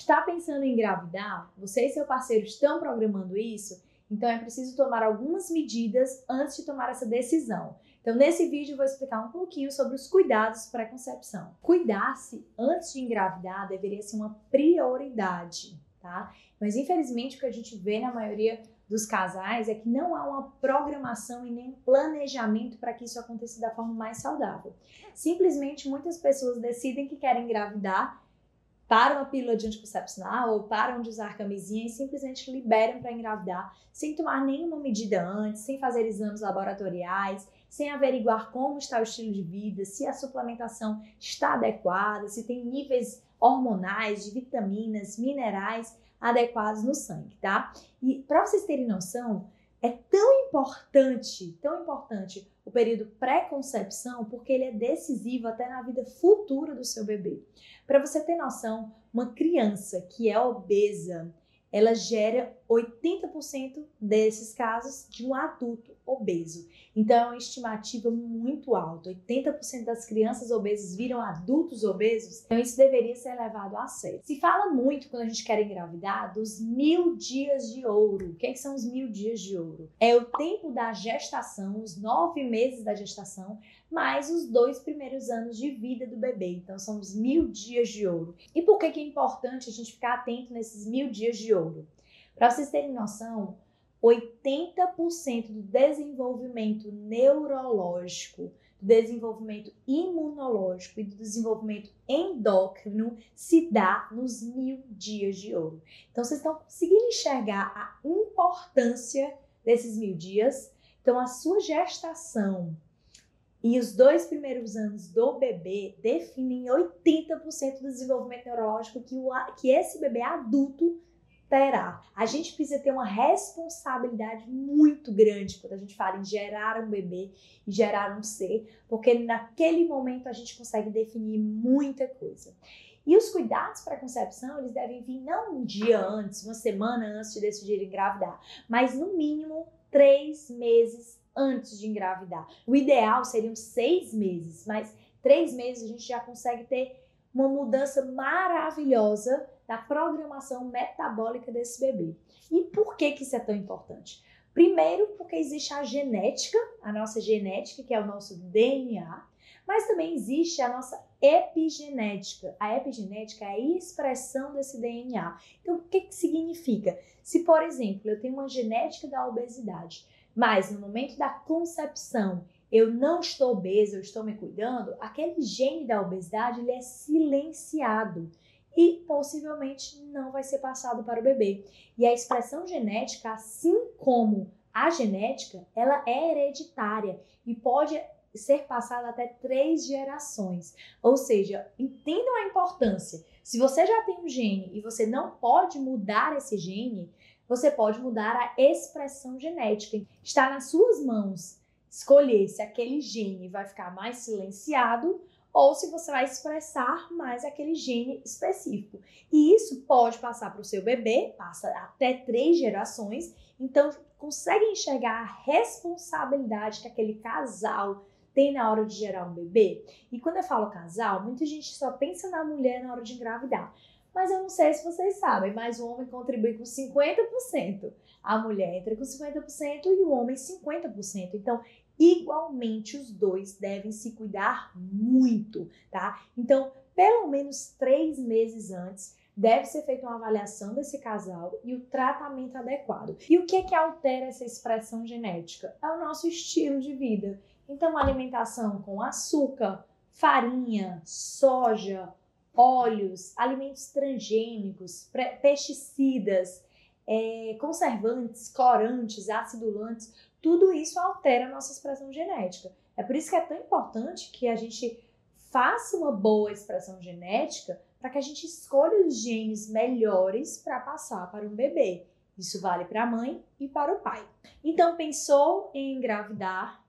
Está pensando em engravidar? Você e seu parceiro estão programando isso? Então é preciso tomar algumas medidas antes de tomar essa decisão. Então, nesse vídeo, eu vou explicar um pouquinho sobre os cuidados pré-concepção. Cuidar-se antes de engravidar deveria ser uma prioridade, tá? Mas, infelizmente, o que a gente vê na maioria dos casais é que não há uma programação e nem planejamento para que isso aconteça da forma mais saudável. Simplesmente, muitas pessoas decidem que querem engravidar param a pílula de anticoncepcional ou param de usar camisinha e simplesmente liberam para engravidar, sem tomar nenhuma medida antes, sem fazer exames laboratoriais, sem averiguar como está o estilo de vida, se a suplementação está adequada, se tem níveis hormonais, de vitaminas, minerais adequados no sangue, tá? E para vocês terem noção, é tão importante, tão importante o período pré-concepção, porque ele é decisivo até na vida futura do seu bebê. Para você ter noção, uma criança que é obesa, ela gera 80% desses casos de um adulto obeso. Então é uma estimativa muito alta. 80% das crianças obesas viram adultos obesos. Então isso deveria ser levado a sério. Se fala muito quando a gente quer engravidar dos mil dias de ouro. O que, é que são os mil dias de ouro? É o tempo da gestação, os nove meses da gestação, mais os dois primeiros anos de vida do bebê. Então, são os mil dias de ouro. E por que, que é importante a gente ficar atento nesses mil dias de ouro? Para vocês terem noção, 80% do desenvolvimento neurológico, do desenvolvimento imunológico e do desenvolvimento endócrino se dá nos mil dias de ouro. Então, vocês estão conseguindo enxergar a importância desses mil dias? Então, a sua gestação e os dois primeiros anos do bebê definem 80% do desenvolvimento neurológico que, o, que esse bebê adulto terá. A gente precisa ter uma responsabilidade muito grande quando a gente fala em gerar um bebê e gerar um ser, porque naquele momento a gente consegue definir muita coisa. E os cuidados para a concepção, eles devem vir não um dia antes, uma semana antes de decidir engravidar, mas no mínimo três meses antes de engravidar. O ideal seriam seis meses, mas três meses a gente já consegue ter uma mudança maravilhosa da programação metabólica desse bebê. E por que, que isso é tão importante? Primeiro, porque existe a genética, a nossa genética, que é o nosso DNA, mas também existe a nossa epigenética. A epigenética é a expressão desse DNA. Então, o que, que significa? Se, por exemplo, eu tenho uma genética da obesidade, mas no momento da concepção eu não estou obesa, eu estou me cuidando, aquele gene da obesidade ele é silenciado e possivelmente não vai ser passado para o bebê. E a expressão genética, assim como a genética, ela é hereditária e pode ser passada até três gerações. Ou seja, entendam a importância. Se você já tem um gene e você não pode mudar esse gene, você pode mudar a expressão genética. Está nas suas mãos escolher se aquele gene vai ficar mais silenciado ou se você vai expressar mais aquele gene específico. E isso pode passar para o seu bebê, passa até três gerações, então consegue enxergar a responsabilidade que aquele casal tem na hora de gerar um bebê. E quando eu falo casal, muita gente só pensa na mulher na hora de engravidar. Mas eu não sei se vocês sabem, mas o homem contribui com 50%. A mulher entra com 50% e o homem 50%. Então, igualmente os dois devem se cuidar muito, tá? Então, pelo menos três meses antes, deve ser feita uma avaliação desse casal e o tratamento adequado. E o que é que altera essa expressão genética? É o nosso estilo de vida. Então, alimentação com açúcar, farinha, soja, óleos, alimentos transgênicos, pesticidas, é, conservantes, corantes, acidulantes, tudo isso altera a nossa expressão genética. É por isso que é tão importante que a gente faça uma boa expressão genética para que a gente escolha os genes melhores para passar para um bebê. Isso vale para a mãe e para o pai. Então, pensou em engravidar?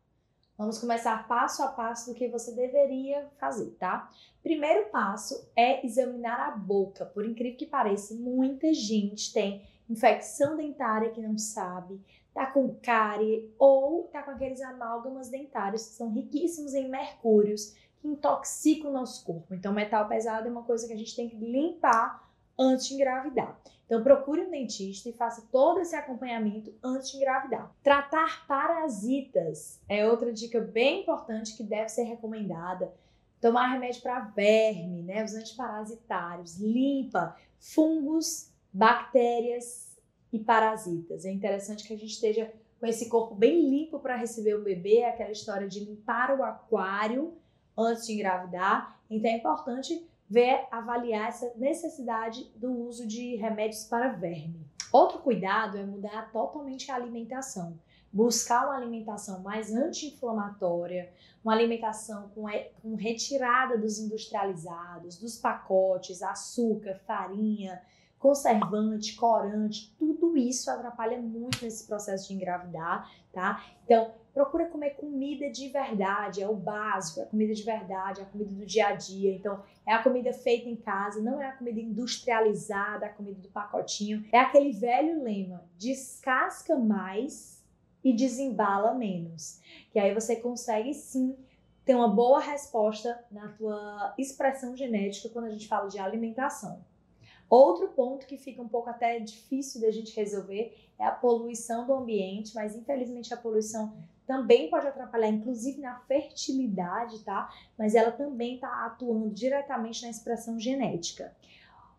Vamos começar passo a passo do que você deveria fazer, tá? Primeiro passo é examinar a boca. Por incrível que pareça, muita gente tem infecção dentária que não sabe, tá com cárie ou tá com aqueles amálgamas dentários que são riquíssimos em mercúrios que intoxicam o nosso corpo. Então, metal pesado é uma coisa que a gente tem que limpar antes de engravidar. Então, procure um dentista e faça todo esse acompanhamento antes de engravidar. Tratar parasitas é outra dica bem importante que deve ser recomendada. Tomar remédio para verme, né? Os antiparasitários, limpa fungos, bactérias e parasitas. É interessante que a gente esteja com esse corpo bem limpo para receber o bebê, é aquela história de limpar o aquário antes de engravidar. Então é importante ver, avaliar essa necessidade do uso de remédios para verme. Outro cuidado é mudar totalmente a alimentação. Buscar uma alimentação mais anti-inflamatória, uma alimentação com, com retirada dos industrializados, dos pacotes, açúcar, farinha, conservante, corante, tudo isso atrapalha muito nesse processo de engravidar, tá? Então, procura comer comida de verdade, é o básico, é a comida de verdade, é a comida do dia a dia. Então, é a comida feita em casa, não é a comida industrializada, a comida do pacotinho. É aquele velho lema: descasca mais e desembala menos. Que aí você consegue sim ter uma boa resposta na tua expressão genética quando a gente fala de alimentação. Outro ponto que fica um pouco até difícil da gente resolver é a poluição do ambiente, mas infelizmente a poluição também pode atrapalhar, inclusive na fertilidade, tá? Mas ela também está atuando diretamente na expressão genética.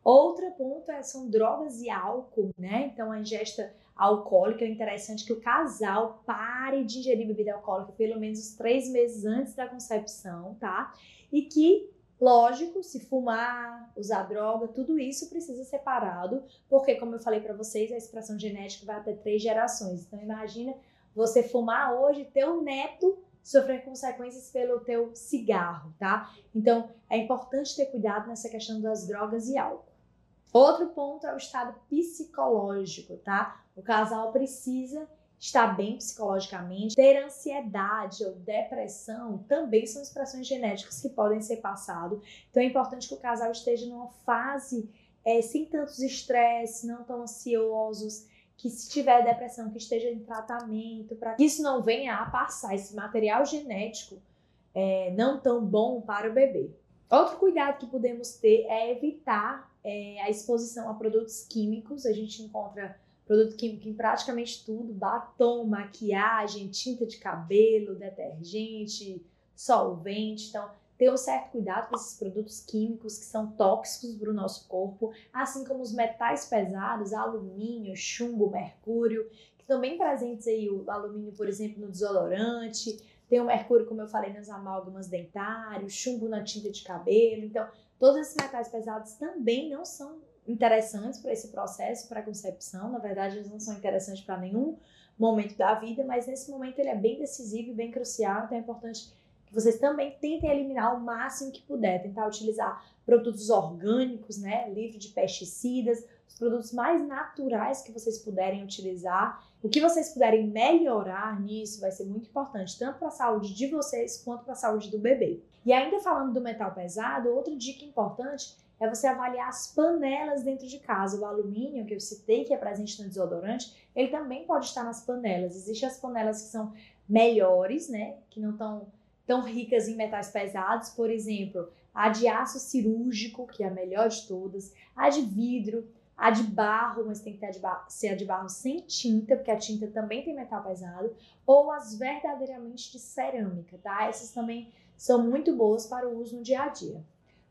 Outro ponto é, são drogas e álcool, né? Então a ingesta alcoólica é interessante que o casal pare de ingerir bebida alcoólica pelo menos os três meses antes da concepção, tá? E que Lógico, se fumar, usar droga, tudo isso precisa ser separado, porque, como eu falei para vocês, a expressão genética vai até três gerações. Então, imagina você fumar hoje, teu neto sofrer consequências pelo teu cigarro, tá? Então, é importante ter cuidado nessa questão das drogas e álcool. Outro ponto é o estado psicológico, tá? O casal precisa estar bem psicologicamente, ter ansiedade ou depressão também são expressões genéticas que podem ser passadas. Então é importante que o casal esteja numa fase é, sem tantos estresses, não tão ansiosos, que se tiver depressão, que esteja em tratamento, para que isso não venha a passar esse material genético é, não tão bom para o bebê. Outro cuidado que podemos ter é evitar é, a exposição a produtos químicos. A gente encontra produto químico em praticamente tudo: batom, maquiagem, tinta de cabelo, detergente, solvente. Então, ter um certo cuidado com esses produtos químicos que são tóxicos para o nosso corpo, assim como os metais pesados, alumínio, chumbo, mercúrio, que bem presentes aí, o alumínio, por exemplo, no desodorante, tem o mercúrio, como eu falei, nas amálgamas dentários, chumbo na tinta de cabelo. Então, todos esses metais pesados também não são interessantes para esse processo, para a concepção. Na verdade, eles não são interessantes para nenhum momento da vida, mas nesse momento ele é bem decisivo e bem crucial, então é importante que vocês também tentem eliminar o máximo que puder, tentar utilizar produtos orgânicos, né, livre de pesticidas, os produtos mais naturais que vocês puderem utilizar. O que vocês puderem melhorar nisso vai ser muito importante, tanto para a saúde de vocês quanto para a saúde do bebê. E ainda falando do metal pesado, outra dica importante é você avaliar as panelas dentro de casa. O alumínio, que eu citei, que é presente no desodorante, ele também pode estar nas panelas. Existem as panelas que são melhores, né? Que não estão tão ricas em metais pesados, por exemplo, a de aço cirúrgico, que é a melhor de todas, a de vidro, a de barro, mas tem que a ser a de barro sem tinta, porque a tinta também tem metal pesado, ou as verdadeiramente de cerâmica, tá? Essas também são muito boas para o uso no dia a dia.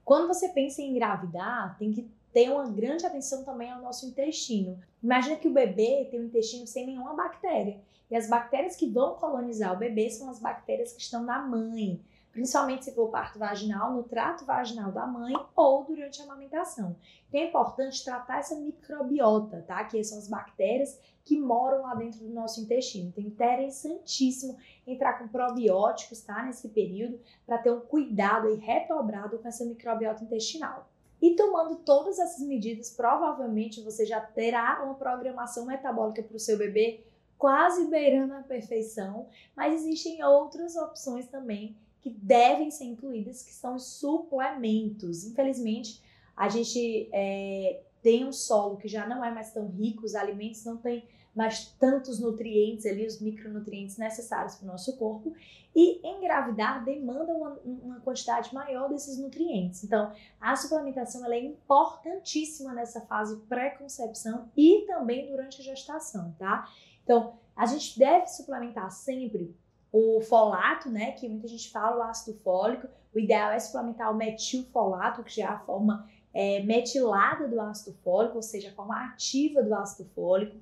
Quando você pensa em engravidar, tem que ter uma grande atenção também ao nosso intestino. Imagina que o bebê tem um intestino sem nenhuma bactéria. E as bactérias que vão colonizar o bebê são as bactérias que estão na mãe, principalmente se for parto vaginal, no trato vaginal da mãe ou durante a amamentação. Então é importante tratar essa microbiota, tá? Que são as bactérias que moram lá dentro do nosso intestino. Então é interessantíssimo entrar com probióticos, tá? Nesse período, para ter um cuidado e redobrado com essa microbiota intestinal. E tomando todas essas medidas, provavelmente você já terá uma programação metabólica para o seu bebê quase beirando a perfeição, mas existem outras opções também que devem ser incluídas, que são os suplementos. Infelizmente, a gente é, tem um solo que já não é mais tão rico, os alimentos não têm mais tantos nutrientes ali, os micronutrientes necessários para o nosso corpo. E engravidar demanda uma, uma, quantidade maior desses nutrientes. Então, a suplementação ela é importantíssima nessa fase pré-concepção e também durante a gestação, tá? Então, a gente deve suplementar sempre o folato, né? Que muita gente fala, o ácido fólico. O ideal é suplementar o metilfolato, que já é a forma é, metilada do ácido fólico, ou seja, a forma ativa do ácido fólico.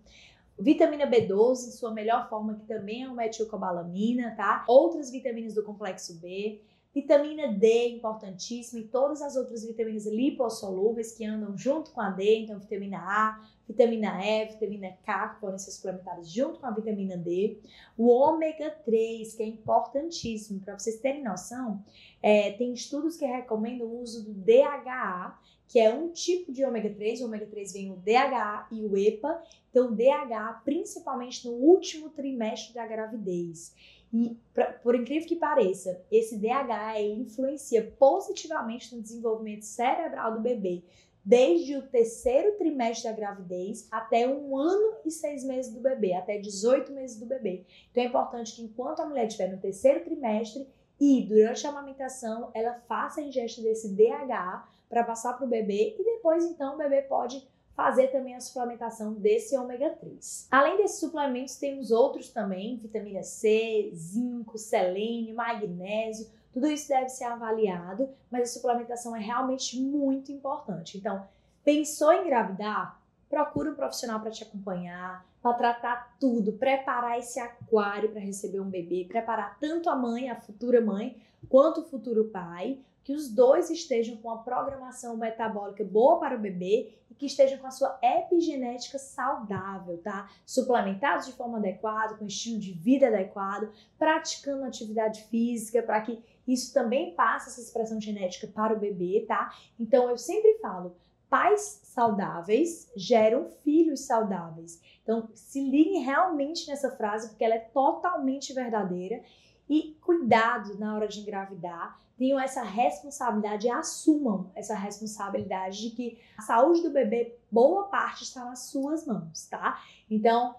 Vitamina B12 em sua melhor forma, que também é uma metilcobalamina, tá? Outras vitaminas do complexo B. Vitamina D, importantíssima, e todas as outras vitaminas lipossolúveis que andam junto com a D, então vitamina A, vitamina E, vitamina K, que podem ser suplementadas junto com a vitamina D. O ômega 3, que é importantíssimo, para vocês terem noção, é, tem estudos que recomendam o uso do DHA, que é um tipo de ômega 3. O ômega 3 vem o DHA e o EPA. Então, o DHA, principalmente no último trimestre da gravidez. E, pra, por incrível que pareça, esse DHA influencia positivamente no desenvolvimento cerebral do bebê, desde o terceiro trimestre da gravidez até um ano e seis meses do bebê, até 18 meses do bebê. Então é importante que enquanto a mulher estiver no terceiro trimestre e durante a amamentação, ela faça a ingesta desse DHA para passar para o bebê e depois então o bebê pode fazer também a suplementação desse ômega 3. Além desses suplementos, temos outros também, vitamina C, zinco, selênio, magnésio, tudo isso deve ser avaliado, mas a suplementação é realmente muito importante. Então, pensou em engravidar? Procura um profissional para te acompanhar, para tratar tudo, preparar esse aquário para receber um bebê, preparar tanto a mãe, a futura mãe, quanto o futuro pai, que os dois estejam com a programação metabólica boa para o bebê que estejam com a sua epigenética saudável, tá? Suplementados de forma adequada, com estilo de vida adequado, praticando atividade física para que isso também passe essa expressão genética para o bebê, tá? Então eu sempre falo, pais saudáveis geram filhos saudáveis. Então se liguem realmente nessa frase porque ela é totalmente verdadeira e cuidado na hora de engravidar, tenham essa responsabilidade e assumam essa responsabilidade de que a saúde do bebê, boa parte está nas suas mãos, tá? Então,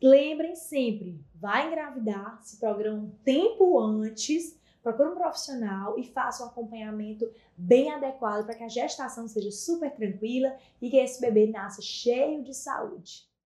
lembrem sempre, vai engravidar, se programa um tempo antes, procure um profissional e faça um acompanhamento bem adequado para que a gestação seja super tranquila e que esse bebê nasça cheio de saúde.